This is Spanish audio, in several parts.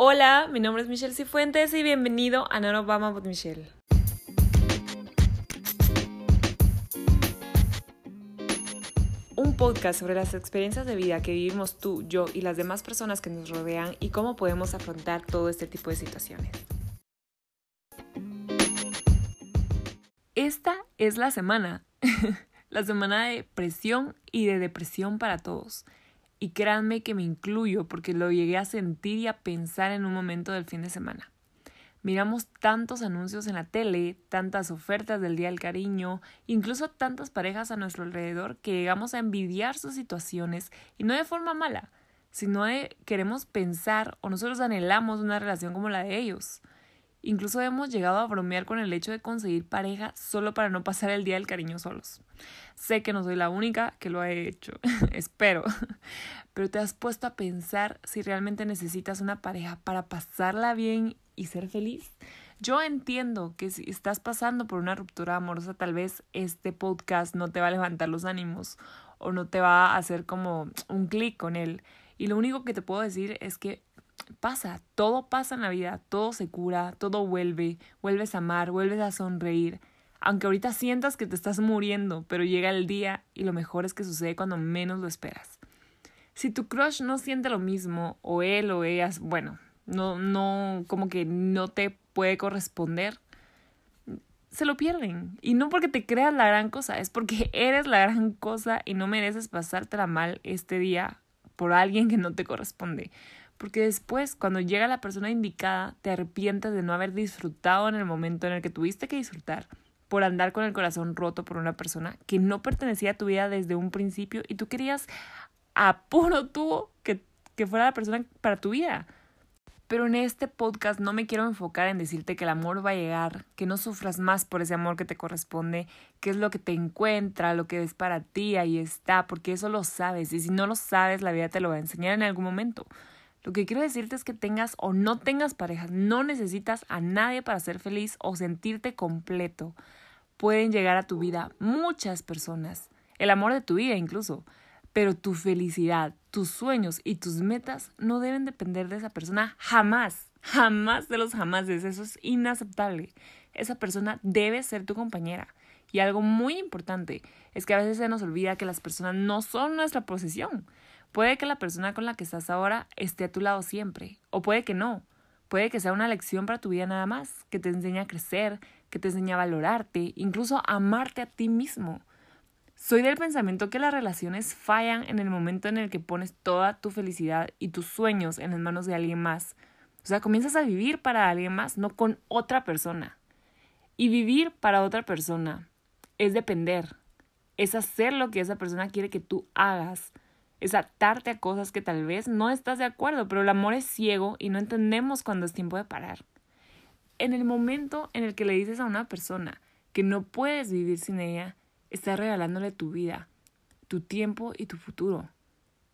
Hola, mi nombre es Michelle Cifuentes y bienvenido a No Obama with Michelle. Un podcast sobre las experiencias de vida que vivimos tú, yo y las demás personas que nos rodean y cómo podemos afrontar todo este tipo de situaciones. Esta es la semana, la semana de presión y de depresión para todos. Y créanme que me incluyo porque lo llegué a sentir y a pensar en un momento del fin de semana. Miramos tantos anuncios en la tele, tantas ofertas del Día del Cariño, incluso tantas parejas a nuestro alrededor que llegamos a envidiar sus situaciones y no de forma mala, sino de queremos pensar o nosotros anhelamos una relación como la de ellos. Incluso hemos llegado a bromear con el hecho de conseguir pareja solo para no pasar el día del cariño solos. Sé que no soy la única que lo ha hecho, espero, pero te has puesto a pensar si realmente necesitas una pareja para pasarla bien y ser feliz. Yo entiendo que si estás pasando por una ruptura amorosa, tal vez este podcast no te va a levantar los ánimos o no te va a hacer como un clic con él. Y lo único que te puedo decir es que pasa, todo pasa en la vida, todo se cura, todo vuelve, vuelves a amar, vuelves a sonreír. Aunque ahorita sientas que te estás muriendo, pero llega el día y lo mejor es que sucede cuando menos lo esperas. Si tu crush no siente lo mismo, o él o ella, bueno, no, no, como que no te puede corresponder, se lo pierden. Y no porque te creas la gran cosa, es porque eres la gran cosa y no mereces pasártela mal este día por alguien que no te corresponde porque después, cuando llega la persona indicada, te arrepientes de no haber disfrutado en el momento en el que tuviste que disfrutar, por andar con el corazón roto por una persona que no pertenecía a tu vida desde un principio y tú querías a puro tubo que, que fuera la persona para tu vida. Pero en este podcast no me quiero enfocar en decirte que el amor va a llegar, que no sufras más por ese amor que te corresponde, que es lo que te encuentra, lo que es para ti, ahí está, porque eso lo sabes y si no lo sabes la vida te lo va a enseñar en algún momento. Lo que quiero decirte es que tengas o no tengas pareja, no necesitas a nadie para ser feliz o sentirte completo. Pueden llegar a tu vida muchas personas, el amor de tu vida incluso, pero tu felicidad, tus sueños y tus metas no deben depender de esa persona jamás, jamás de los jamases, eso es inaceptable. Esa persona debe ser tu compañera. Y algo muy importante es que a veces se nos olvida que las personas no son nuestra posesión. Puede que la persona con la que estás ahora esté a tu lado siempre, o puede que no. Puede que sea una lección para tu vida nada más, que te enseñe a crecer, que te enseñe a valorarte, incluso a amarte a ti mismo. Soy del pensamiento que las relaciones fallan en el momento en el que pones toda tu felicidad y tus sueños en las manos de alguien más. O sea, comienzas a vivir para alguien más, no con otra persona. Y vivir para otra persona es depender, es hacer lo que esa persona quiere que tú hagas es atarte a cosas que tal vez no estás de acuerdo, pero el amor es ciego y no entendemos cuando es tiempo de parar. En el momento en el que le dices a una persona que no puedes vivir sin ella, estás regalándole tu vida, tu tiempo y tu futuro.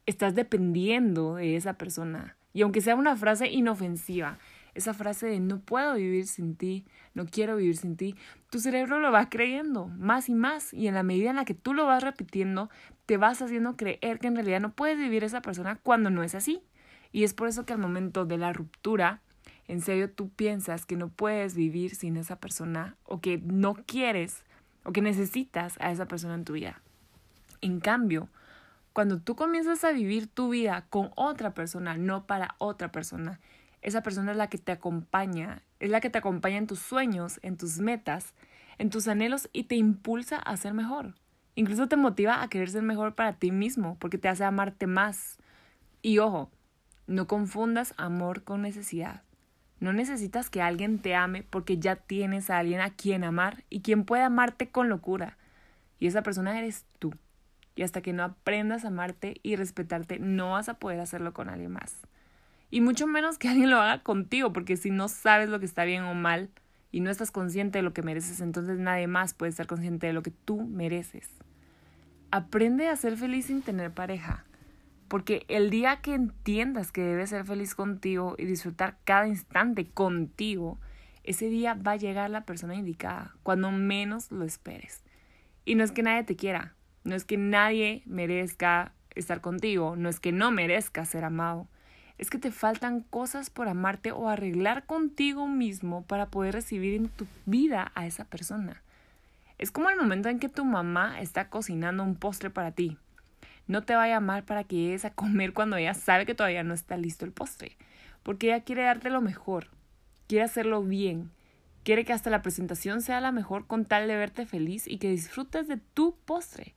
Estás dependiendo de esa persona. Y aunque sea una frase inofensiva, esa frase de no puedo vivir sin ti, no quiero vivir sin ti, tu cerebro lo va creyendo más y más y en la medida en la que tú lo vas repitiendo, te vas haciendo creer que en realidad no puedes vivir esa persona cuando no es así. Y es por eso que al momento de la ruptura, en serio tú piensas que no puedes vivir sin esa persona o que no quieres o que necesitas a esa persona en tu vida. En cambio, cuando tú comienzas a vivir tu vida con otra persona, no para otra persona, esa persona es la que te acompaña, es la que te acompaña en tus sueños, en tus metas, en tus anhelos y te impulsa a ser mejor. Incluso te motiva a querer ser mejor para ti mismo, porque te hace amarte más. Y ojo, no confundas amor con necesidad. No necesitas que alguien te ame porque ya tienes a alguien a quien amar y quien puede amarte con locura. Y esa persona eres tú. Y hasta que no aprendas a amarte y respetarte, no vas a poder hacerlo con alguien más. Y mucho menos que alguien lo haga contigo, porque si no sabes lo que está bien o mal y no estás consciente de lo que mereces, entonces nadie más puede estar consciente de lo que tú mereces. Aprende a ser feliz sin tener pareja, porque el día que entiendas que debes ser feliz contigo y disfrutar cada instante contigo, ese día va a llegar la persona indicada, cuando menos lo esperes. Y no es que nadie te quiera, no es que nadie merezca estar contigo, no es que no merezca ser amado, es que te faltan cosas por amarte o arreglar contigo mismo para poder recibir en tu vida a esa persona. Es como el momento en que tu mamá está cocinando un postre para ti. No te va a para que llegues a comer cuando ella sabe que todavía no está listo el postre, porque ella quiere darte lo mejor, quiere hacerlo bien, quiere que hasta la presentación sea la mejor con tal de verte feliz y que disfrutes de tu postre.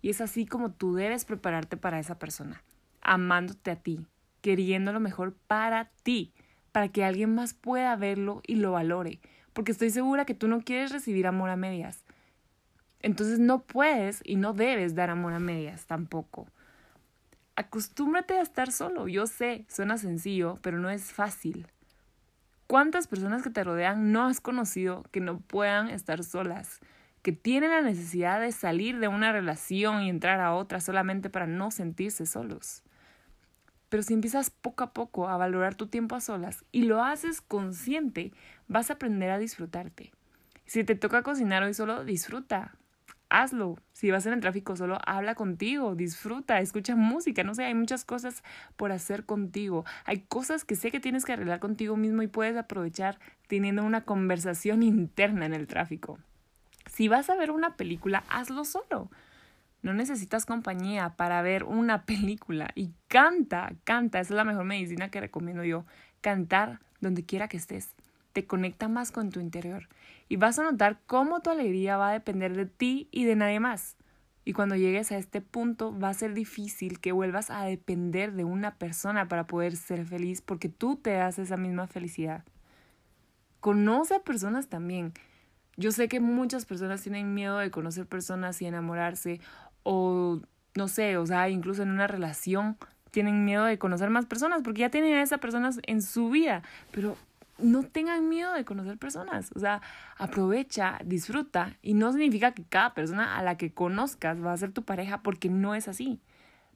Y es así como tú debes prepararte para esa persona, amándote a ti, queriendo lo mejor para ti, para que alguien más pueda verlo y lo valore, porque estoy segura que tú no quieres recibir amor a medias. Entonces no puedes y no debes dar amor a medias tampoco. Acostúmbrate a estar solo. Yo sé, suena sencillo, pero no es fácil. ¿Cuántas personas que te rodean no has conocido que no puedan estar solas? Que tienen la necesidad de salir de una relación y entrar a otra solamente para no sentirse solos. Pero si empiezas poco a poco a valorar tu tiempo a solas y lo haces consciente, vas a aprender a disfrutarte. Si te toca cocinar hoy solo, disfruta hazlo. Si vas en el tráfico solo, habla contigo, disfruta, escucha música, no sé, hay muchas cosas por hacer contigo. Hay cosas que sé que tienes que arreglar contigo mismo y puedes aprovechar teniendo una conversación interna en el tráfico. Si vas a ver una película, hazlo solo. No necesitas compañía para ver una película y canta, canta, esa es la mejor medicina que recomiendo yo, cantar donde quiera que estés te conecta más con tu interior y vas a notar cómo tu alegría va a depender de ti y de nadie más. Y cuando llegues a este punto va a ser difícil que vuelvas a depender de una persona para poder ser feliz porque tú te das esa misma felicidad. Conoce a personas también. Yo sé que muchas personas tienen miedo de conocer personas y enamorarse o no sé, o sea, incluso en una relación tienen miedo de conocer más personas porque ya tienen a esas personas en su vida, pero no tengan miedo de conocer personas. O sea, aprovecha, disfruta. Y no significa que cada persona a la que conozcas va a ser tu pareja porque no es así.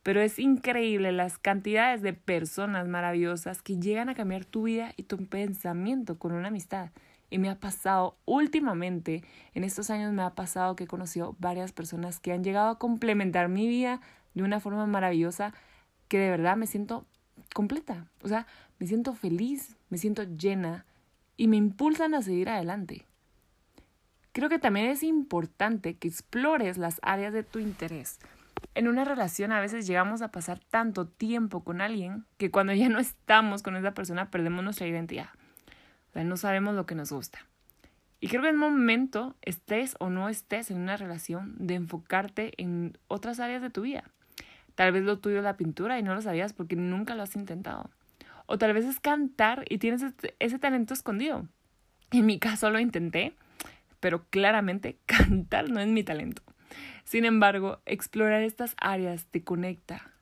Pero es increíble las cantidades de personas maravillosas que llegan a cambiar tu vida y tu pensamiento con una amistad. Y me ha pasado últimamente, en estos años me ha pasado que he conocido varias personas que han llegado a complementar mi vida de una forma maravillosa que de verdad me siento completa. O sea, me siento feliz, me siento llena y me impulsan a seguir adelante. Creo que también es importante que explores las áreas de tu interés. En una relación a veces llegamos a pasar tanto tiempo con alguien que cuando ya no estamos con esa persona perdemos nuestra identidad. No sabemos lo que nos gusta. Y creo que es momento, estés o no estés en una relación, de enfocarte en otras áreas de tu vida. Tal vez lo tuyo es la pintura y no lo sabías porque nunca lo has intentado. O tal vez es cantar y tienes ese talento escondido. En mi caso lo intenté, pero claramente cantar no es mi talento. Sin embargo, explorar estas áreas te conecta.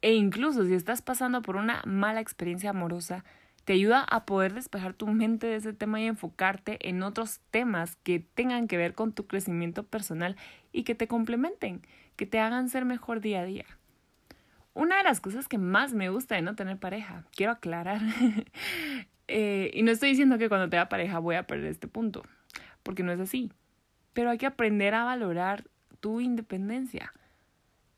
E incluso si estás pasando por una mala experiencia amorosa, te ayuda a poder despejar tu mente de ese tema y enfocarte en otros temas que tengan que ver con tu crecimiento personal y que te complementen, que te hagan ser mejor día a día. Una de las cosas que más me gusta de no tener pareja, quiero aclarar, eh, y no estoy diciendo que cuando tenga pareja voy a perder este punto, porque no es así, pero hay que aprender a valorar tu independencia.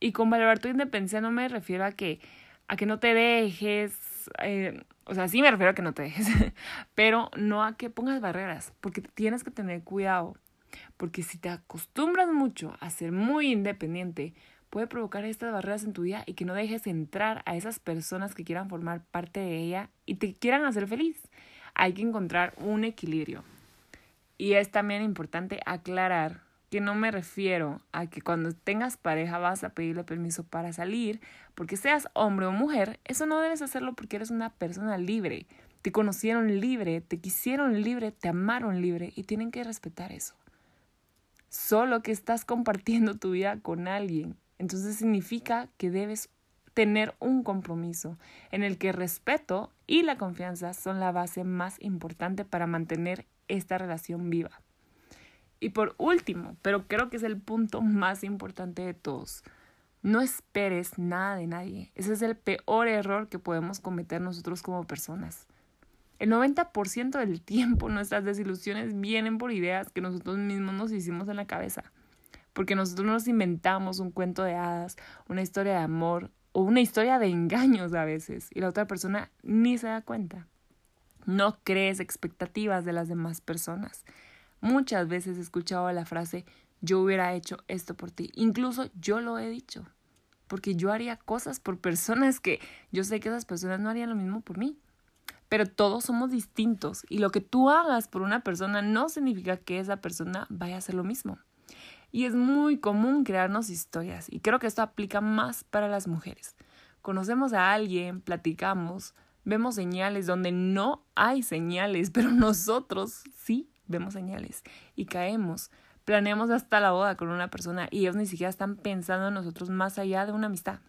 Y con valorar tu independencia no me refiero a que, a que no te dejes, eh, o sea, sí me refiero a que no te dejes, pero no a que pongas barreras, porque tienes que tener cuidado, porque si te acostumbras mucho a ser muy independiente, puede provocar estas barreras en tu vida y que no dejes entrar a esas personas que quieran formar parte de ella y te quieran hacer feliz. Hay que encontrar un equilibrio. Y es también importante aclarar que no me refiero a que cuando tengas pareja vas a pedirle permiso para salir, porque seas hombre o mujer, eso no debes hacerlo porque eres una persona libre. Te conocieron libre, te quisieron libre, te amaron libre y tienen que respetar eso. Solo que estás compartiendo tu vida con alguien entonces significa que debes tener un compromiso en el que respeto y la confianza son la base más importante para mantener esta relación viva. Y por último, pero creo que es el punto más importante de todos, no esperes nada de nadie. Ese es el peor error que podemos cometer nosotros como personas. El 90% del tiempo nuestras desilusiones vienen por ideas que nosotros mismos nos hicimos en la cabeza porque nosotros nos inventamos un cuento de hadas, una historia de amor o una historia de engaños a veces y la otra persona ni se da cuenta. No crees expectativas de las demás personas. Muchas veces he escuchado la frase yo hubiera hecho esto por ti. Incluso yo lo he dicho. Porque yo haría cosas por personas que yo sé que esas personas no harían lo mismo por mí. Pero todos somos distintos y lo que tú hagas por una persona no significa que esa persona vaya a hacer lo mismo. Y es muy común crearnos historias y creo que esto aplica más para las mujeres. Conocemos a alguien, platicamos, vemos señales donde no hay señales, pero nosotros sí vemos señales y caemos. Planeamos hasta la boda con una persona y ellos ni siquiera están pensando en nosotros más allá de una amistad.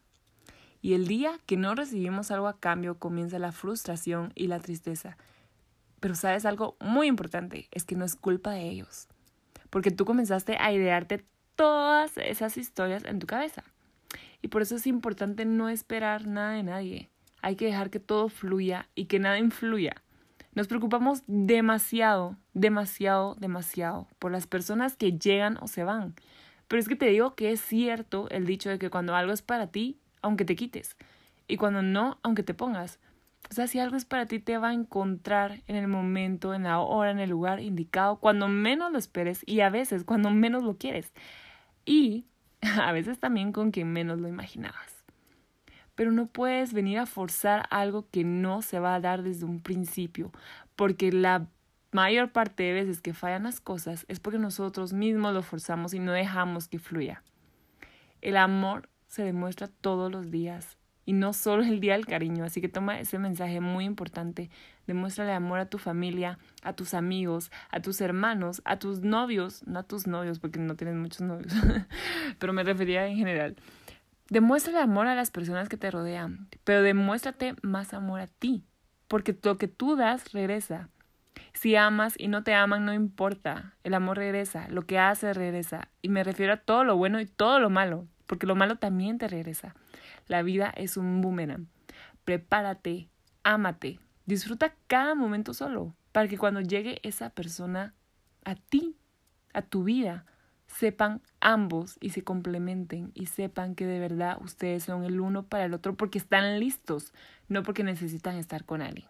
Y el día que no recibimos algo a cambio comienza la frustración y la tristeza. Pero sabes algo muy importante, es que no es culpa de ellos porque tú comenzaste a idearte todas esas historias en tu cabeza. Y por eso es importante no esperar nada de nadie. Hay que dejar que todo fluya y que nada influya. Nos preocupamos demasiado, demasiado, demasiado por las personas que llegan o se van. Pero es que te digo que es cierto el dicho de que cuando algo es para ti, aunque te quites, y cuando no, aunque te pongas. O sea, si algo es para ti, te va a encontrar en el momento, en la hora, en el lugar indicado, cuando menos lo esperes y a veces cuando menos lo quieres. Y a veces también con quien menos lo imaginabas. Pero no puedes venir a forzar algo que no se va a dar desde un principio, porque la mayor parte de veces que fallan las cosas es porque nosotros mismos lo forzamos y no dejamos que fluya. El amor se demuestra todos los días y no solo el día del cariño. Así que toma ese mensaje muy importante. Demuéstrale amor a tu familia, a tus amigos, a tus hermanos, a tus novios, no a tus novios porque no tienes muchos novios, pero me refería en general. Demuéstrale amor a las personas que te rodean, pero demuéstrate más amor a ti, porque lo que tú das regresa. Si amas y no te aman, no importa. El amor regresa, lo que hace regresa. Y me refiero a todo lo bueno y todo lo malo, porque lo malo también te regresa. La vida es un boomerang. Prepárate, ámate, disfruta cada momento solo, para que cuando llegue esa persona a ti, a tu vida, sepan ambos y se complementen y sepan que de verdad ustedes son el uno para el otro porque están listos, no porque necesitan estar con alguien.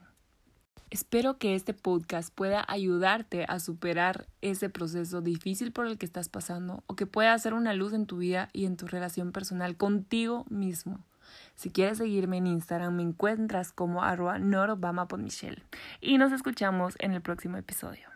Espero que este podcast pueda ayudarte a superar ese proceso difícil por el que estás pasando o que pueda hacer una luz en tu vida y en tu relación personal contigo mismo. Si quieres seguirme en Instagram me encuentras como arroba Michelle. Y nos escuchamos en el próximo episodio.